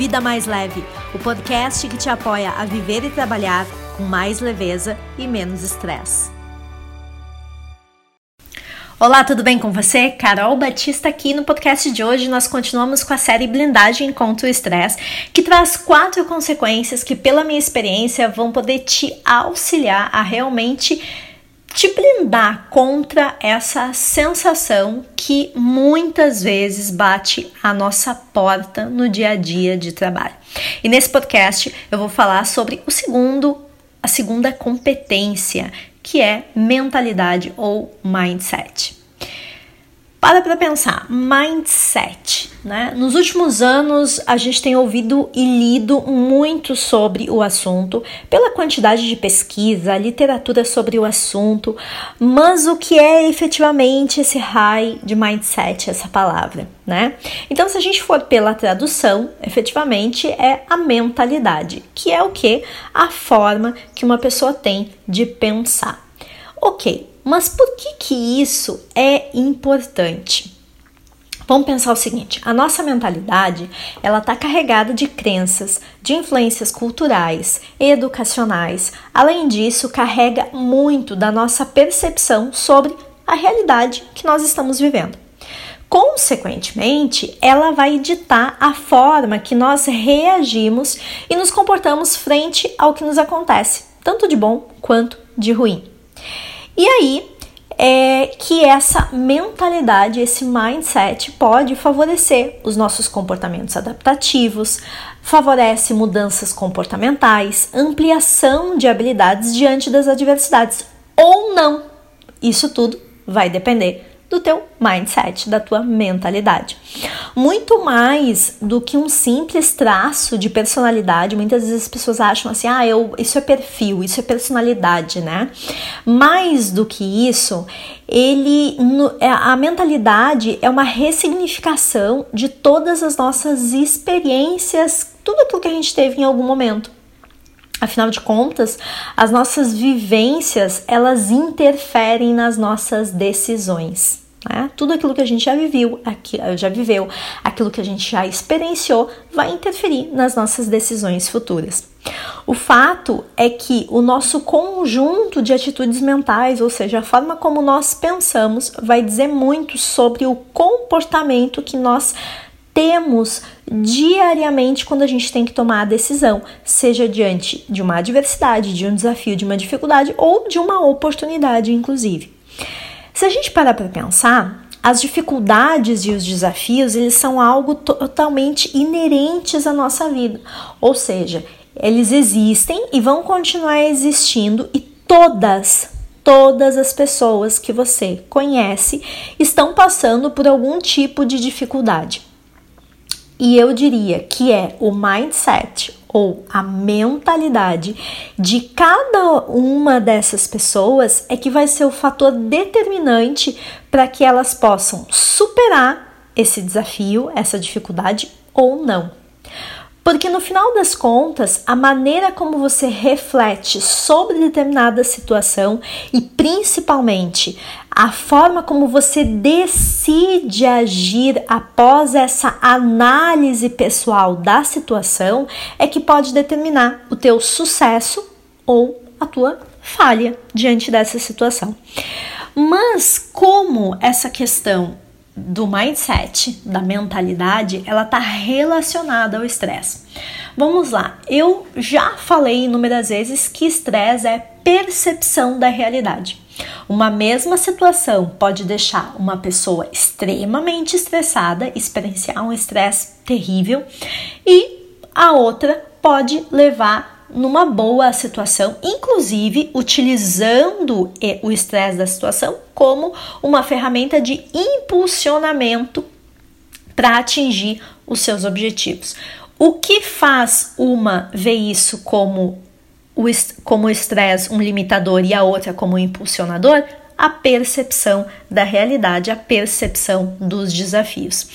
Vida Mais Leve, o podcast que te apoia a viver e trabalhar com mais leveza e menos estresse. Olá, tudo bem com você? Carol Batista aqui no podcast de hoje. Nós continuamos com a série Blindagem contra o Estresse, que traz quatro consequências que, pela minha experiência, vão poder te auxiliar a realmente te blindar contra essa sensação que muitas vezes bate a nossa porta no dia a dia de trabalho. E nesse podcast eu vou falar sobre o segundo, a segunda competência, que é mentalidade ou mindset. Para para pensar, mindset, né? Nos últimos anos a gente tem ouvido e lido muito sobre o assunto, pela quantidade de pesquisa, literatura sobre o assunto, mas o que é efetivamente esse high de mindset, essa palavra, né? Então, se a gente for pela tradução, efetivamente é a mentalidade, que é o que? A forma que uma pessoa tem de pensar. Ok, mas por que que isso é importante? Vamos pensar o seguinte: a nossa mentalidade ela está carregada de crenças, de influências culturais, educacionais. Além disso, carrega muito da nossa percepção sobre a realidade que nós estamos vivendo. Consequentemente, ela vai ditar a forma que nós reagimos e nos comportamos frente ao que nos acontece, tanto de bom quanto de ruim. E aí é que essa mentalidade, esse mindset pode favorecer os nossos comportamentos adaptativos, favorece mudanças comportamentais, ampliação de habilidades diante das adversidades ou não. Isso tudo vai depender do teu mindset, da tua mentalidade. Muito mais do que um simples traço de personalidade, muitas vezes as pessoas acham assim: "Ah, eu, isso é perfil, isso é personalidade", né? Mais do que isso, ele é, a mentalidade é uma ressignificação de todas as nossas experiências, tudo aquilo que a gente teve em algum momento. Afinal de contas, as nossas vivências, elas interferem nas nossas decisões. Né? Tudo aquilo que a gente já viveu, já viveu, aquilo que a gente já experienciou, vai interferir nas nossas decisões futuras. O fato é que o nosso conjunto de atitudes mentais, ou seja, a forma como nós pensamos, vai dizer muito sobre o comportamento que nós temos diariamente quando a gente tem que tomar a decisão, seja diante de uma adversidade, de um desafio, de uma dificuldade ou de uma oportunidade, inclusive. Se a gente parar para pensar, as dificuldades e os desafios, eles são algo totalmente inerentes à nossa vida. Ou seja, eles existem e vão continuar existindo e todas todas as pessoas que você conhece estão passando por algum tipo de dificuldade. E eu diria que é o mindset ou a mentalidade de cada uma dessas pessoas é que vai ser o fator determinante para que elas possam superar esse desafio, essa dificuldade ou não. Porque no final das contas, a maneira como você reflete sobre determinada situação e principalmente a forma como você decide agir após essa análise pessoal da situação é que pode determinar o teu sucesso ou a tua falha diante dessa situação. Mas como essa questão do mindset, da mentalidade, ela está relacionada ao estresse. Vamos lá, eu já falei inúmeras vezes que estresse é percepção da realidade. Uma mesma situação pode deixar uma pessoa extremamente estressada, experienciar um estresse terrível, e a outra pode levar numa boa situação, inclusive utilizando o estresse da situação como uma ferramenta de impulsionamento para atingir os seus objetivos. O que faz uma ver isso como o como estresse um limitador e a outra como um impulsionador? A percepção da realidade, a percepção dos desafios.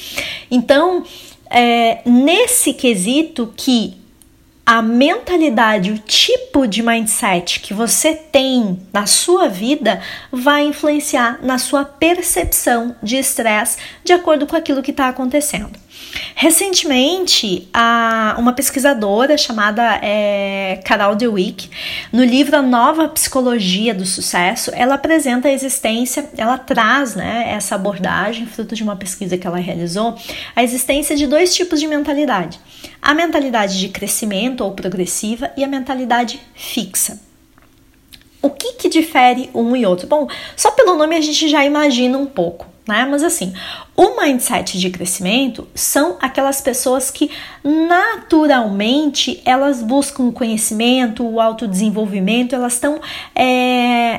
Então, é nesse quesito que a mentalidade, o tipo de mindset que você tem na sua vida vai influenciar na sua percepção de estresse de acordo com aquilo que está acontecendo. Recentemente, uma pesquisadora chamada é, Carol Dweck, no livro A Nova Psicologia do Sucesso, ela apresenta a existência, ela traz né, essa abordagem, fruto de uma pesquisa que ela realizou, a existência de dois tipos de mentalidade: a mentalidade de crescimento ou progressiva e a mentalidade fixa. O que, que difere um e outro? Bom, só pelo nome a gente já imagina um pouco né? Mas assim, o mindset de crescimento são aquelas pessoas que naturalmente elas buscam o conhecimento, o autodesenvolvimento, elas estão, é,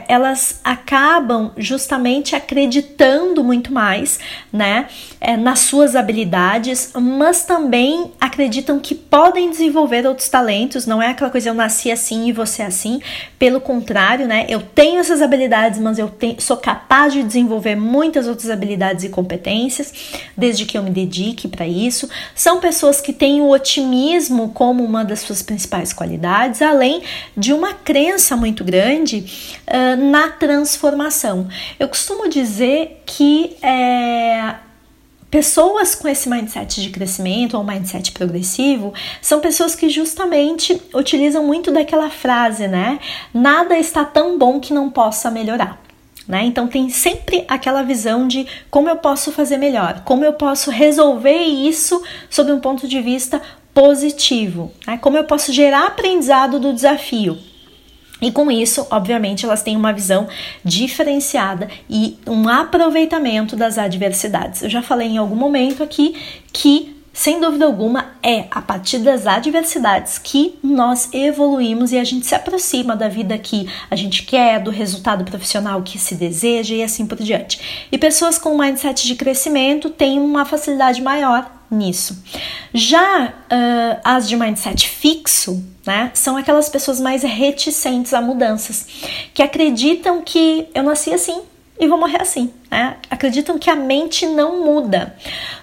elas acabam justamente acreditando muito mais, né, é, nas suas habilidades, mas também acreditam que podem desenvolver outros talentos. Não é aquela coisa eu nasci assim e você assim. Pelo contrário, né, eu tenho essas habilidades, mas eu sou capaz de desenvolver muitas outras habilidades e competências, desde que eu me dedique para isso. São pessoas que têm o otimismo como uma das suas principais qualidades, além de uma crença muito grande uh, na transformação. Eu costumo dizer que é, Pessoas com esse mindset de crescimento ou mindset progressivo são pessoas que justamente utilizam muito daquela frase, né? Nada está tão bom que não possa melhorar. Né? Então tem sempre aquela visão de como eu posso fazer melhor, como eu posso resolver isso sob um ponto de vista positivo, né? como eu posso gerar aprendizado do desafio. E com isso, obviamente, elas têm uma visão diferenciada e um aproveitamento das adversidades. Eu já falei em algum momento aqui que sem dúvida alguma, é a partir das adversidades que nós evoluímos e a gente se aproxima da vida que a gente quer, do resultado profissional que se deseja e assim por diante. E pessoas com mindset de crescimento têm uma facilidade maior nisso. Já uh, as de mindset fixo, né, são aquelas pessoas mais reticentes a mudanças, que acreditam que eu nasci assim, e vou morrer assim. Né? Acreditam que a mente não muda.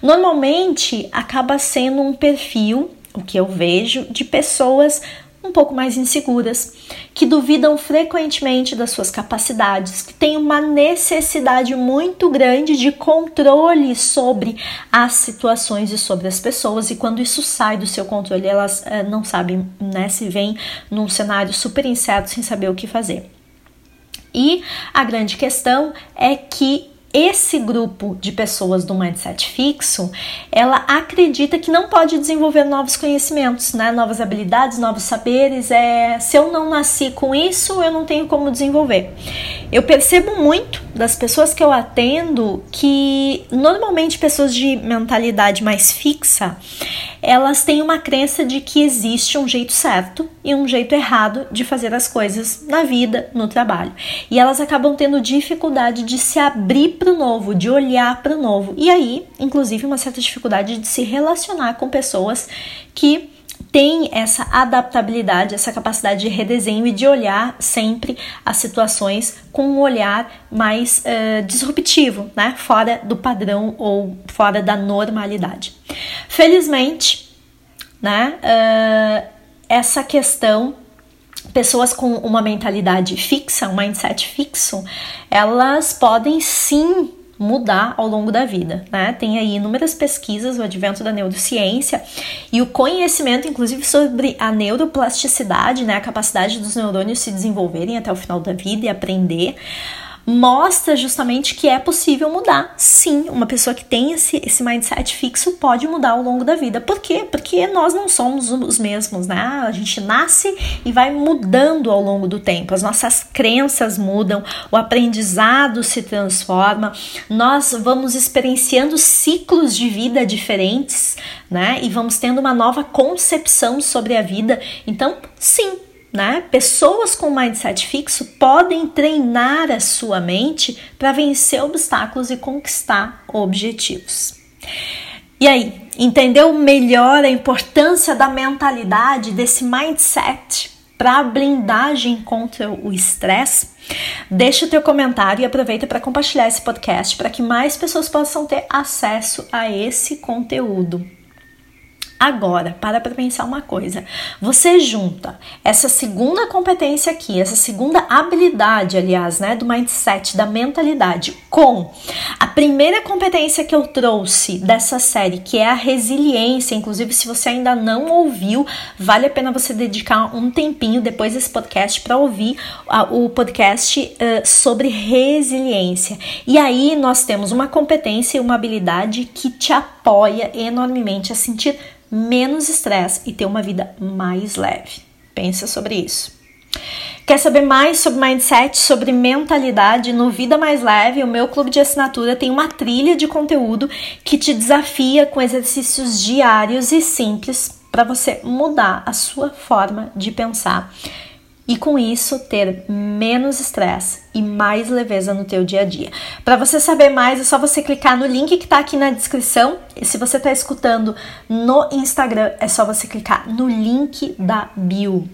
Normalmente acaba sendo um perfil, o que eu vejo, de pessoas um pouco mais inseguras, que duvidam frequentemente das suas capacidades, que têm uma necessidade muito grande de controle sobre as situações e sobre as pessoas, e quando isso sai do seu controle, elas é, não sabem, né, se vêm num cenário super incerto sem saber o que fazer. E a grande questão é que esse grupo de pessoas do mindset fixo, ela acredita que não pode desenvolver novos conhecimentos, né? novas habilidades, novos saberes. É, se eu não nasci com isso, eu não tenho como desenvolver. Eu percebo muito das pessoas que eu atendo que normalmente pessoas de mentalidade mais fixa, elas têm uma crença de que existe um jeito certo e um jeito errado de fazer as coisas na vida, no trabalho. E elas acabam tendo dificuldade de se abrir para o novo, de olhar para o novo. E aí, inclusive, uma certa dificuldade de se relacionar com pessoas que tem essa adaptabilidade, essa capacidade de redesenho e de olhar sempre as situações com um olhar mais uh, disruptivo, né? Fora do padrão ou fora da normalidade. Felizmente, né? Uh, essa questão pessoas com uma mentalidade fixa, um mindset fixo, elas podem sim mudar ao longo da vida, né? Tem aí inúmeras pesquisas, o advento da neurociência e o conhecimento, inclusive, sobre a neuroplasticidade, né? A capacidade dos neurônios se desenvolverem até o final da vida e aprender mostra justamente que é possível mudar. Sim, uma pessoa que tem esse, esse mindset fixo pode mudar ao longo da vida. Por quê? Porque nós não somos os mesmos, né? A gente nasce e vai mudando ao longo do tempo. As nossas crenças mudam, o aprendizado se transforma, nós vamos experienciando ciclos de vida diferentes, né? E vamos tendo uma nova concepção sobre a vida. Então, sim, né? Pessoas com mindset fixo podem treinar a sua mente para vencer obstáculos e conquistar objetivos. E aí, entendeu melhor a importância da mentalidade, desse mindset para a blindagem contra o estresse? Deixa o teu comentário e aproveita para compartilhar esse podcast para que mais pessoas possam ter acesso a esse conteúdo. Agora, para para pensar uma coisa. Você junta essa segunda competência aqui, essa segunda habilidade, aliás, né, do mindset, da mentalidade, com a primeira competência que eu trouxe dessa série, que é a resiliência. Inclusive, se você ainda não ouviu, vale a pena você dedicar um tempinho depois desse podcast para ouvir o podcast uh, sobre resiliência. E aí nós temos uma competência e uma habilidade que te apoia enormemente a sentir menos estresse e ter uma vida mais leve. Pensa sobre isso. Quer saber mais sobre mindset, sobre mentalidade no Vida Mais Leve? O meu clube de assinatura tem uma trilha de conteúdo que te desafia com exercícios diários e simples para você mudar a sua forma de pensar e com isso ter menos estresse e mais leveza no teu dia a dia. Para você saber mais, é só você clicar no link que está aqui na descrição. E se você está escutando no Instagram, é só você clicar no link da bio.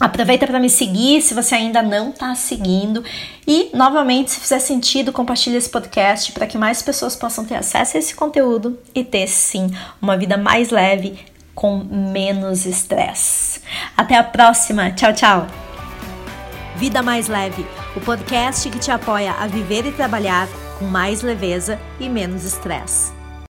Aproveita para me seguir se você ainda não está seguindo. E, novamente, se fizer sentido, compartilhe esse podcast para que mais pessoas possam ter acesso a esse conteúdo e ter, sim, uma vida mais leve, com menos estresse. Até a próxima. Tchau, tchau. Vida Mais Leve o podcast que te apoia a viver e trabalhar com mais leveza e menos estresse.